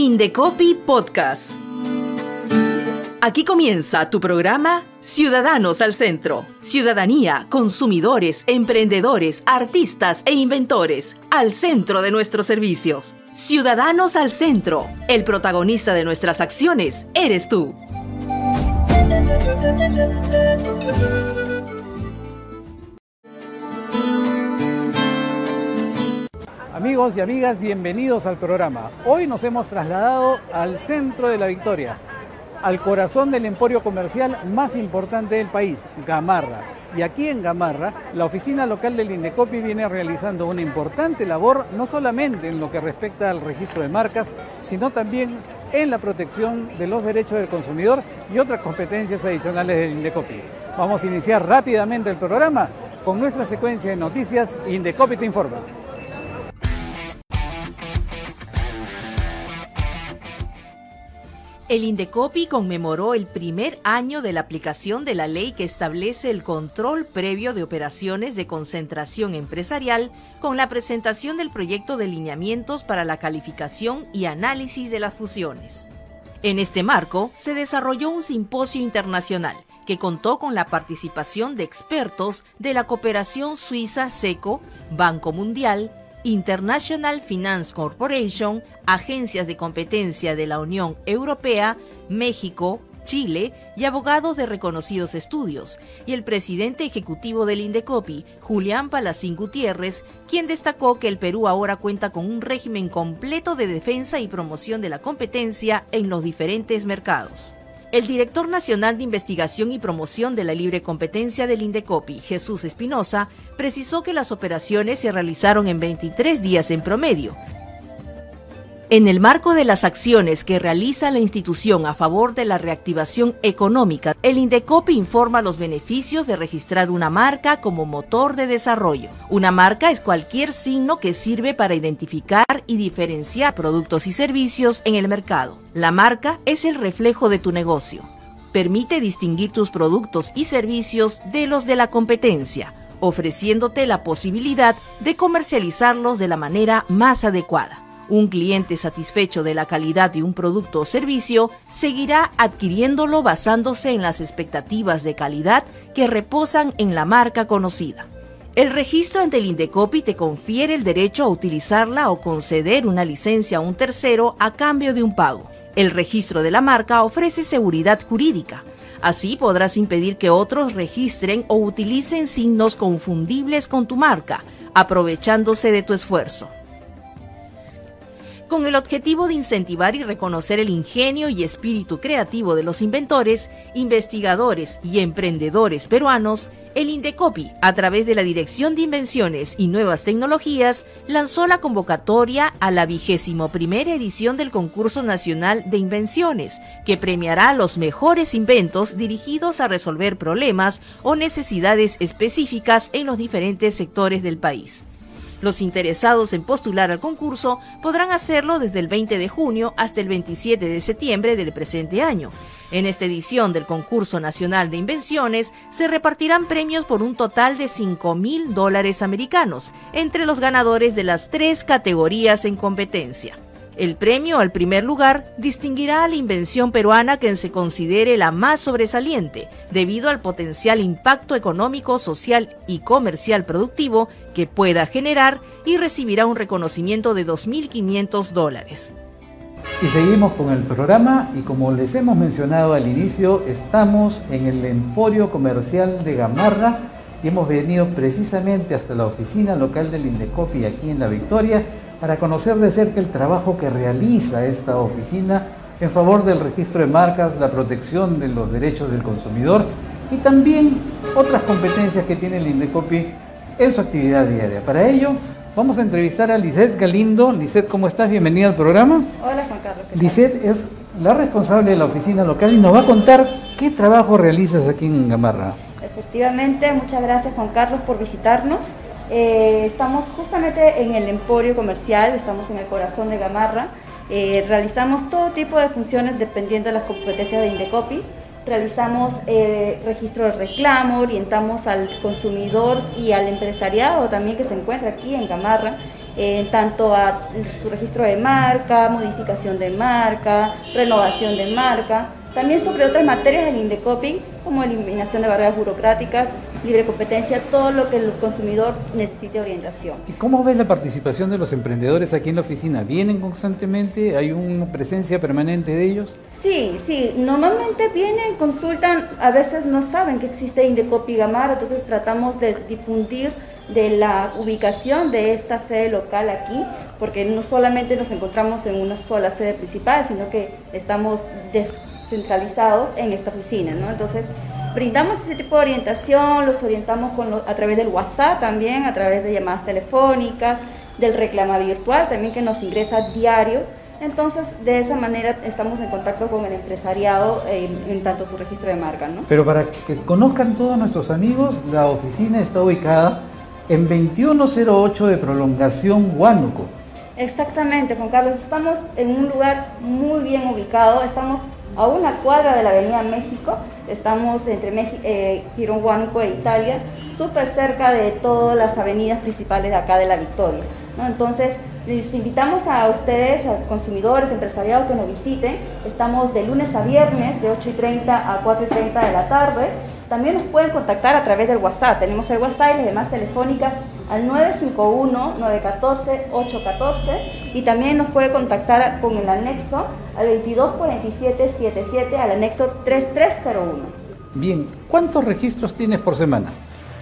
Indecopi Podcast. Aquí comienza tu programa Ciudadanos al Centro. Ciudadanía, consumidores, emprendedores, artistas e inventores al centro de nuestros servicios. Ciudadanos al Centro. El protagonista de nuestras acciones eres tú. Amigos y amigas, bienvenidos al programa. Hoy nos hemos trasladado al centro de la Victoria, al corazón del emporio comercial más importante del país, Gamarra. Y aquí en Gamarra, la oficina local del Indecopi viene realizando una importante labor, no solamente en lo que respecta al registro de marcas, sino también en la protección de los derechos del consumidor y otras competencias adicionales del Indecopi. Vamos a iniciar rápidamente el programa con nuestra secuencia de noticias Indecopi te informa. El Indecopi conmemoró el primer año de la aplicación de la ley que establece el control previo de operaciones de concentración empresarial con la presentación del proyecto de lineamientos para la calificación y análisis de las fusiones. En este marco, se desarrolló un simposio internacional que contó con la participación de expertos de la cooperación suiza SECO, Banco Mundial, International Finance Corporation, agencias de competencia de la Unión Europea, México, Chile y abogados de reconocidos estudios, y el presidente ejecutivo del Indecopi, Julián Palacín Gutiérrez, quien destacó que el Perú ahora cuenta con un régimen completo de defensa y promoción de la competencia en los diferentes mercados. El director nacional de investigación y promoción de la libre competencia del Indecopi, Jesús Espinosa, precisó que las operaciones se realizaron en 23 días en promedio, en el marco de las acciones que realiza la institución a favor de la reactivación económica, el Indecopi informa los beneficios de registrar una marca como motor de desarrollo. Una marca es cualquier signo que sirve para identificar y diferenciar productos y servicios en el mercado. La marca es el reflejo de tu negocio. Permite distinguir tus productos y servicios de los de la competencia, ofreciéndote la posibilidad de comercializarlos de la manera más adecuada. Un cliente satisfecho de la calidad de un producto o servicio seguirá adquiriéndolo basándose en las expectativas de calidad que reposan en la marca conocida. El registro ante el Indecopi te confiere el derecho a utilizarla o conceder una licencia a un tercero a cambio de un pago. El registro de la marca ofrece seguridad jurídica. Así podrás impedir que otros registren o utilicen signos confundibles con tu marca, aprovechándose de tu esfuerzo con el objetivo de incentivar y reconocer el ingenio y espíritu creativo de los inventores, investigadores y emprendedores peruanos, el Indecopi, a través de la Dirección de Invenciones y Nuevas Tecnologías, lanzó la convocatoria a la vigésimo primera edición del Concurso Nacional de Invenciones, que premiará los mejores inventos dirigidos a resolver problemas o necesidades específicas en los diferentes sectores del país. Los interesados en postular al concurso podrán hacerlo desde el 20 de junio hasta el 27 de septiembre del presente año. En esta edición del Concurso Nacional de Invenciones se repartirán premios por un total de 5 mil dólares americanos entre los ganadores de las tres categorías en competencia. El premio al primer lugar distinguirá a la invención peruana que se considere la más sobresaliente, debido al potencial impacto económico, social y comercial productivo que pueda generar y recibirá un reconocimiento de 2.500 dólares. Y seguimos con el programa y como les hemos mencionado al inicio, estamos en el Emporio Comercial de Gamarra y hemos venido precisamente hasta la oficina local del Indecopi aquí en La Victoria para conocer de cerca el trabajo que realiza esta oficina en favor del registro de marcas, la protección de los derechos del consumidor y también otras competencias que tiene el Indecopi en su actividad diaria. Para ello, vamos a entrevistar a Lisette Galindo. Lisette, ¿cómo estás? Bienvenida al programa. Hola, Juan Carlos. Lisette es la responsable de la oficina local y nos va a contar qué trabajo realizas aquí en Gamarra. Efectivamente, muchas gracias Juan Carlos por visitarnos. Eh, estamos justamente en el emporio comercial, estamos en el corazón de Gamarra. Eh, realizamos todo tipo de funciones dependiendo de las competencias de Indecopi. Realizamos eh, registro de reclamo, orientamos al consumidor y al empresariado también que se encuentra aquí en Gamarra en tanto a su registro de marca, modificación de marca, renovación de marca, también sobre otras materias del Indecopi, como eliminación de barreras burocráticas, libre competencia, todo lo que el consumidor necesite orientación. ¿Y cómo ves la participación de los emprendedores aquí en la oficina? ¿Vienen constantemente? ¿Hay una presencia permanente de ellos? Sí, sí, normalmente vienen, consultan, a veces no saben que existe Indecopi Gamar, entonces tratamos de difundir de la ubicación de esta sede local aquí, porque no solamente nos encontramos en una sola sede principal, sino que estamos descentralizados en esta oficina, ¿no? Entonces, brindamos ese tipo de orientación, los orientamos con a través del WhatsApp también, a través de llamadas telefónicas, del reclama virtual también que nos ingresa diario. Entonces, de esa manera estamos en contacto con el empresariado en, en, tanto su registro de marca. ¿no? Pero para que conozcan todos nuestros amigos, la oficina está ubicada en 2108 de prolongación Huánuco. Exactamente, Juan Carlos. Estamos en un lugar muy bien ubicado. Estamos a una cuadra de la Avenida México. Estamos entre eh, Girón, Huánuco e Italia, súper cerca de todas las avenidas principales de acá de la Victoria. Entonces, les invitamos a ustedes, a consumidores, empresariados que nos visiten. Estamos de lunes a viernes, de 8 y 30 a 4 y 30 de la tarde. También nos pueden contactar a través del WhatsApp. Tenemos el WhatsApp y las demás telefónicas al 951-914-814 y también nos puede contactar con el anexo al 224777 al anexo 3301. Bien, ¿cuántos registros tienes por semana?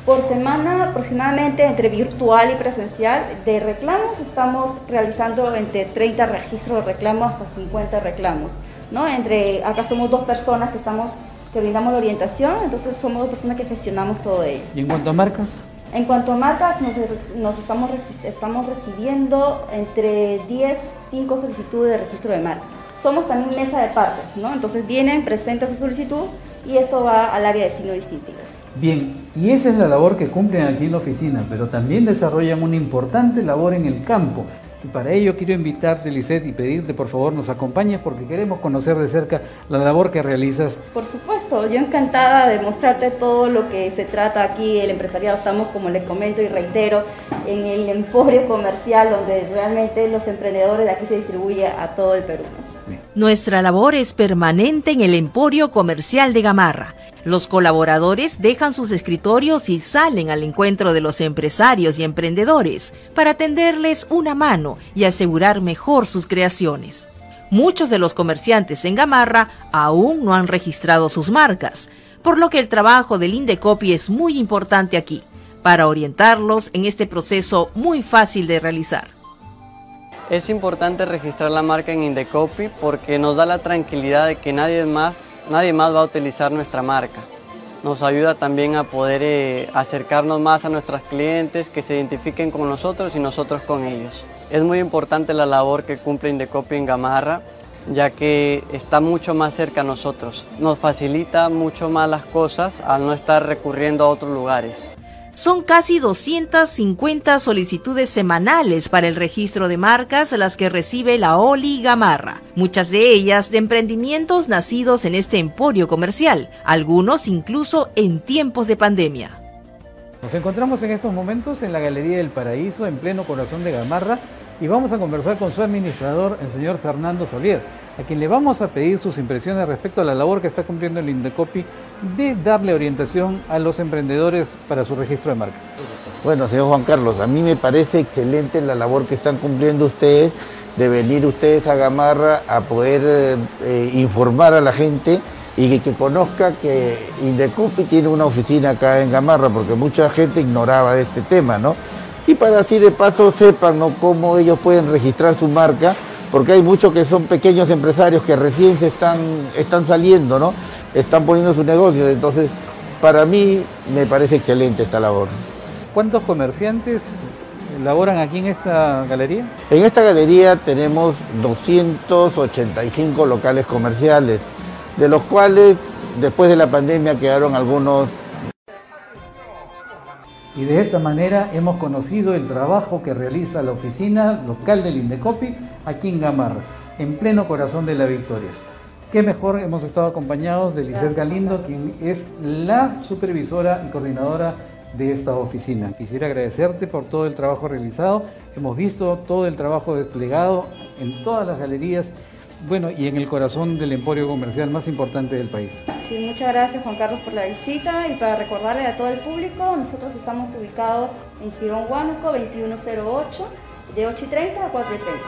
Por semana aproximadamente entre virtual y presencial de reclamos estamos realizando entre 30 registros de reclamos hasta 50 reclamos. ¿no? Entre acá somos dos personas que estamos que brindamos la orientación, entonces somos dos personas que gestionamos todo ello. ¿Y en cuanto a marcas? En cuanto a marcas, nos, estamos recibiendo entre 10, 5 solicitudes de registro de marca. Somos también mesa de partes, ¿no? Entonces vienen, presentan su solicitud y esto va al área de signos distintivos. Bien, y esa es la labor que cumplen aquí en la oficina, pero también desarrollan una importante labor en el campo. Y para ello quiero invitarte, Lisette, y pedirte por favor nos acompañes porque queremos conocer de cerca la labor que realizas. Por supuesto, yo encantada de mostrarte todo lo que se trata aquí. El empresariado estamos, como les comento y reitero, en el emporio comercial donde realmente los emprendedores de aquí se distribuye a todo el Perú. Nuestra labor es permanente en el emporio comercial de Gamarra los colaboradores dejan sus escritorios y salen al encuentro de los empresarios y emprendedores para tenderles una mano y asegurar mejor sus creaciones. Muchos de los comerciantes en Gamarra aún no han registrado sus marcas, por lo que el trabajo del Indecopi es muy importante aquí, para orientarlos en este proceso muy fácil de realizar. Es importante registrar la marca en Indecopi porque nos da la tranquilidad de que nadie más nadie más va a utilizar nuestra marca. Nos ayuda también a poder eh, acercarnos más a nuestros clientes, que se identifiquen con nosotros y nosotros con ellos. Es muy importante la labor que cumple Indecopi en Gamarra, ya que está mucho más cerca a nosotros. Nos facilita mucho más las cosas al no estar recurriendo a otros lugares. Son casi 250 solicitudes semanales para el registro de marcas las que recibe la Oli Gamarra, muchas de ellas de emprendimientos nacidos en este emporio comercial, algunos incluso en tiempos de pandemia. Nos encontramos en estos momentos en la Galería del Paraíso, en pleno corazón de Gamarra, y vamos a conversar con su administrador, el señor Fernando Solier, a quien le vamos a pedir sus impresiones respecto a la labor que está cumpliendo el Indecopi de darle orientación a los emprendedores para su registro de marca. Bueno, señor Juan Carlos, a mí me parece excelente la labor que están cumpliendo ustedes de venir ustedes a Gamarra a poder eh, informar a la gente y que, conozca que Indecopi tiene una oficina acá en Gamarra, porque mucha gente ignoraba de este tema, ¿no? Y para así de paso sepan cómo ellos pueden registrar su marca, porque hay muchos que son pequeños empresarios que recién se están, están saliendo, ¿no? están poniendo sus negocios. Entonces, para mí me parece excelente esta labor. ¿Cuántos comerciantes laboran aquí en esta galería? En esta galería tenemos 285 locales comerciales, de los cuales después de la pandemia quedaron algunos. Y de esta manera hemos conocido el trabajo que realiza la oficina local del Indecopi aquí en Gamarra, en pleno corazón de la Victoria. Qué mejor hemos estado acompañados de Lizeth Galindo, quien es la supervisora y coordinadora de esta oficina. Quisiera agradecerte por todo el trabajo realizado. Hemos visto todo el trabajo desplegado en todas las galerías bueno, y en el corazón del emporio comercial más importante del país. Sí, muchas gracias Juan Carlos por la visita y para recordarle a todo el público, nosotros estamos ubicados en Girón Huánuco 2108 de 8 y 30 a 4 y 30.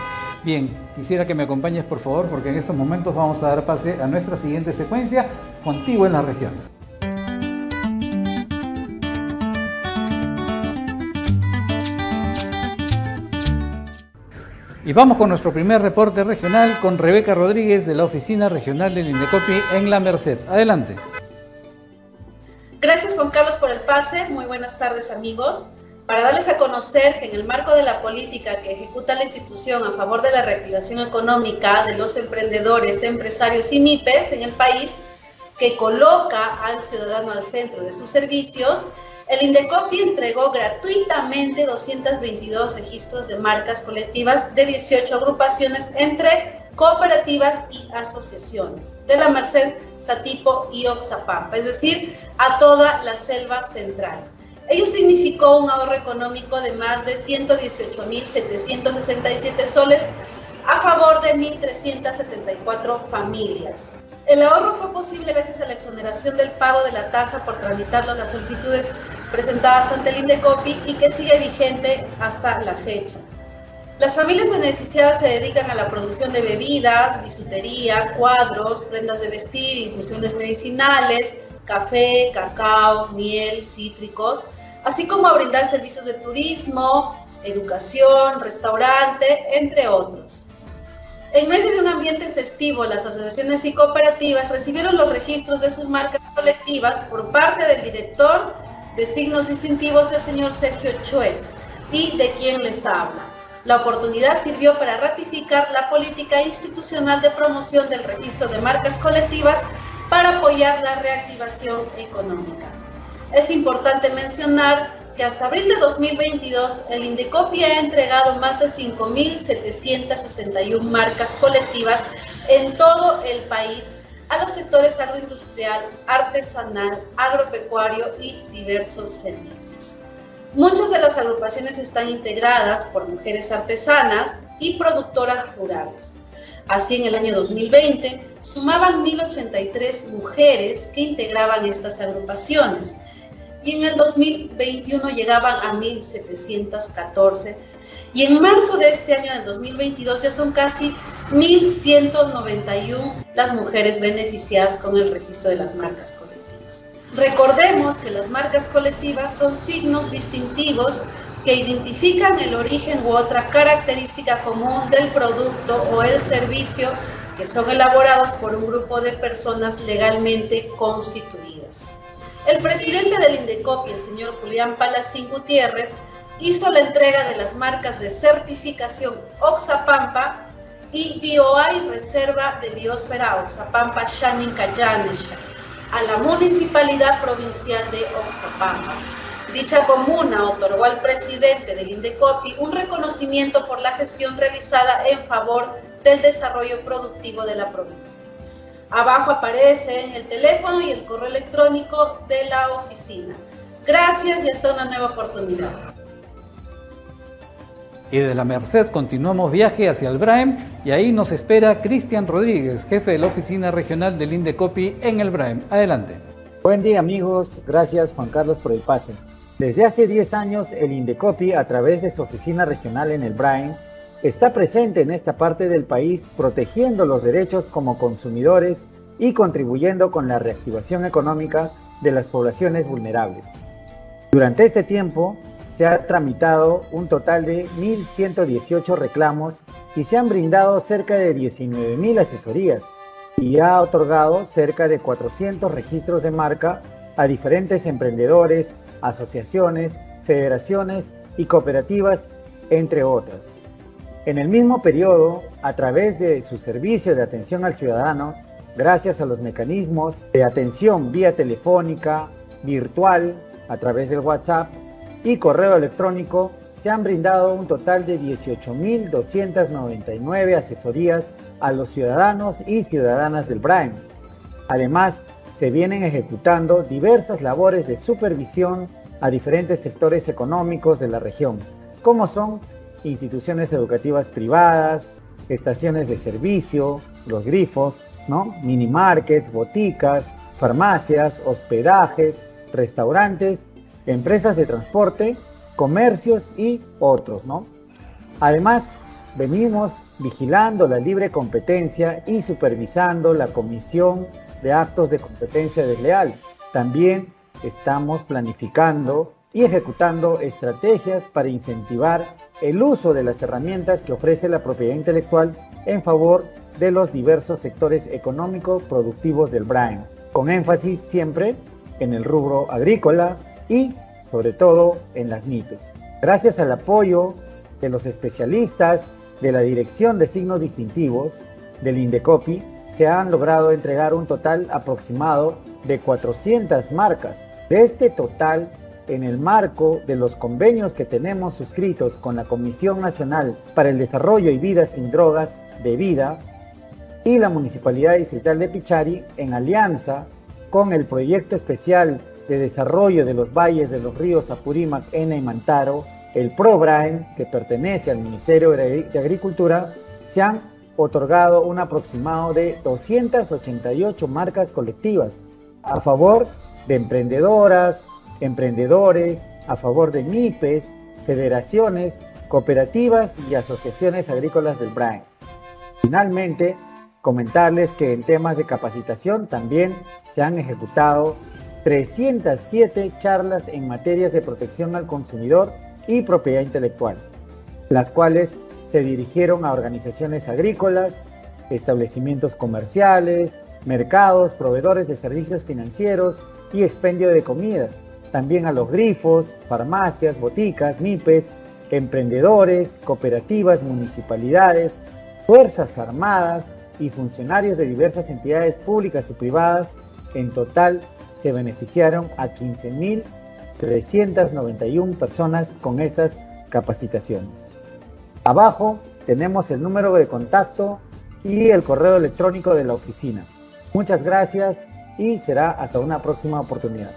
Bien, quisiera que me acompañes por favor porque en estos momentos vamos a dar pase a nuestra siguiente secuencia, contigo en la región. Y vamos con nuestro primer reporte regional con Rebeca Rodríguez de la Oficina Regional del Indecopi en La Merced. Adelante. Gracias Juan Carlos por el pase. Muy buenas tardes amigos. Para darles a conocer que en el marco de la política que ejecuta la institución a favor de la reactivación económica de los emprendedores, empresarios y MIPES en el país, que coloca al ciudadano al centro de sus servicios, el Indecopi entregó gratuitamente 222 registros de marcas colectivas de 18 agrupaciones entre cooperativas y asociaciones de la Merced, Satipo y Oxapampa, es decir, a toda la selva central. Ello significó un ahorro económico de más de 118.767 soles a favor de 1.374 familias. El ahorro fue posible gracias a la exoneración del pago de la tasa por tramitar las solicitudes presentadas ante el Indecopi y que sigue vigente hasta la fecha. Las familias beneficiadas se dedican a la producción de bebidas, bisutería, cuadros, prendas de vestir, infusiones medicinales, café, cacao, miel, cítricos, así como a brindar servicios de turismo, educación, restaurante, entre otros. En medio de un ambiente festivo, las asociaciones y cooperativas recibieron los registros de sus marcas colectivas por parte del director de signos distintivos, el señor Sergio Chuez, y de quien les habla. La oportunidad sirvió para ratificar la política institucional de promoción del registro de marcas colectivas para apoyar la reactivación económica. Es importante mencionar hasta abril de 2022 el Indecopi ha entregado más de 5.761 marcas colectivas en todo el país a los sectores agroindustrial, artesanal, agropecuario y diversos servicios. Muchas de las agrupaciones están integradas por mujeres artesanas y productoras rurales. Así, en el año 2020 sumaban 1.083 mujeres que integraban estas agrupaciones y en el 2021 llegaban a 1.714 y en marzo de este año del 2022 ya son casi 1.191 las mujeres beneficiadas con el registro de las marcas colectivas. Recordemos que las marcas colectivas son signos distintivos que identifican el origen u otra característica común del producto o el servicio que son elaborados por un grupo de personas legalmente constituidas. El presidente del INDECOPI, el señor Julián Palacín Gutiérrez, hizo la entrega de las marcas de certificación Oxapampa y BioAI Reserva de Biosfera Oxapampa Shanin Cayanesha a la Municipalidad Provincial de Oxapampa. Dicha comuna otorgó al presidente del INDECOPI un reconocimiento por la gestión realizada en favor del desarrollo productivo de la provincia. Abajo aparece el teléfono y el correo electrónico de la oficina. Gracias y hasta una nueva oportunidad. Y de la Merced continuamos viaje hacia el Braem y ahí nos espera Cristian Rodríguez, jefe de la oficina regional del Indecopi en el Braem. Adelante. Buen día amigos, gracias Juan Carlos por el pase. Desde hace 10 años el Indecopi a través de su oficina regional en el Braem está presente en esta parte del país protegiendo los derechos como consumidores y contribuyendo con la reactivación económica de las poblaciones vulnerables. Durante este tiempo se ha tramitado un total de 1.118 reclamos y se han brindado cerca de 19.000 asesorías y ha otorgado cerca de 400 registros de marca a diferentes emprendedores, asociaciones, federaciones y cooperativas, entre otras. En el mismo periodo, a través de su servicio de atención al ciudadano, gracias a los mecanismos de atención vía telefónica, virtual, a través del WhatsApp y correo electrónico, se han brindado un total de 18.299 asesorías a los ciudadanos y ciudadanas del BRAEM. Además, se vienen ejecutando diversas labores de supervisión a diferentes sectores económicos de la región, como son instituciones educativas privadas, estaciones de servicio, los grifos, ¿no? mini markets, boticas, farmacias, hospedajes, restaurantes, empresas de transporte, comercios y otros, ¿no? Además, venimos vigilando la libre competencia y supervisando la comisión de actos de competencia desleal. También estamos planificando y ejecutando estrategias para incentivar el uso de las herramientas que ofrece la propiedad intelectual en favor de los diversos sectores económicos productivos del Brain, con énfasis siempre en el rubro agrícola y sobre todo en las MIPES. Gracias al apoyo de los especialistas de la Dirección de Signos Distintivos del Indecopi, se han logrado entregar un total aproximado de 400 marcas. De este total, en el marco de los convenios que tenemos suscritos con la Comisión Nacional para el Desarrollo y Vida sin Drogas de Vida y la Municipalidad Distrital de Pichari, en alianza con el Proyecto Especial de Desarrollo de los Valles de los Ríos Apurímac, Ena y Mantaro, el ProBrain, que pertenece al Ministerio de Agricultura, se han otorgado un aproximado de 288 marcas colectivas a favor de emprendedoras, emprendedores, a favor de MIPES, federaciones, cooperativas y asociaciones agrícolas del BRAIN. Finalmente, comentarles que en temas de capacitación también se han ejecutado 307 charlas en materias de protección al consumidor y propiedad intelectual, las cuales se dirigieron a organizaciones agrícolas, establecimientos comerciales, mercados, proveedores de servicios financieros y expendio de comidas, también a los grifos, farmacias, boticas, MIPES, emprendedores, cooperativas, municipalidades, fuerzas armadas y funcionarios de diversas entidades públicas y privadas. En total se beneficiaron a 15.000 391 personas con estas capacitaciones. Abajo tenemos el número de contacto y el correo electrónico de la oficina. Muchas gracias y será hasta una próxima oportunidad.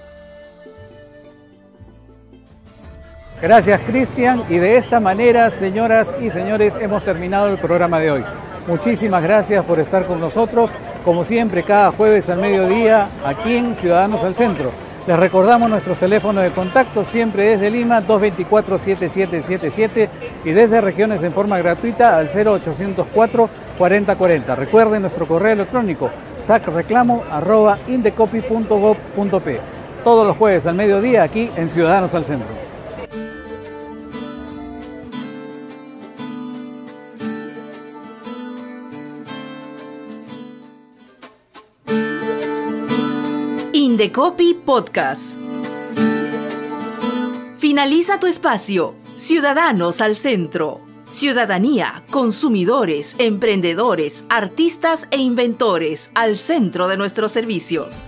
Gracias Cristian y de esta manera, señoras y señores, hemos terminado el programa de hoy. Muchísimas gracias por estar con nosotros, como siempre, cada jueves al mediodía, aquí en Ciudadanos al Centro. Les recordamos nuestros teléfonos de contacto siempre desde Lima 224-7777 y desde regiones en forma gratuita al 0804 4040. Recuerden nuestro correo electrónico sacreclamo.indecopy.gov.p. Todos los jueves al mediodía aquí en Ciudadanos al Centro. Copy Podcast. Finaliza tu espacio. Ciudadanos al centro. Ciudadanía, consumidores, emprendedores, artistas e inventores al centro de nuestros servicios.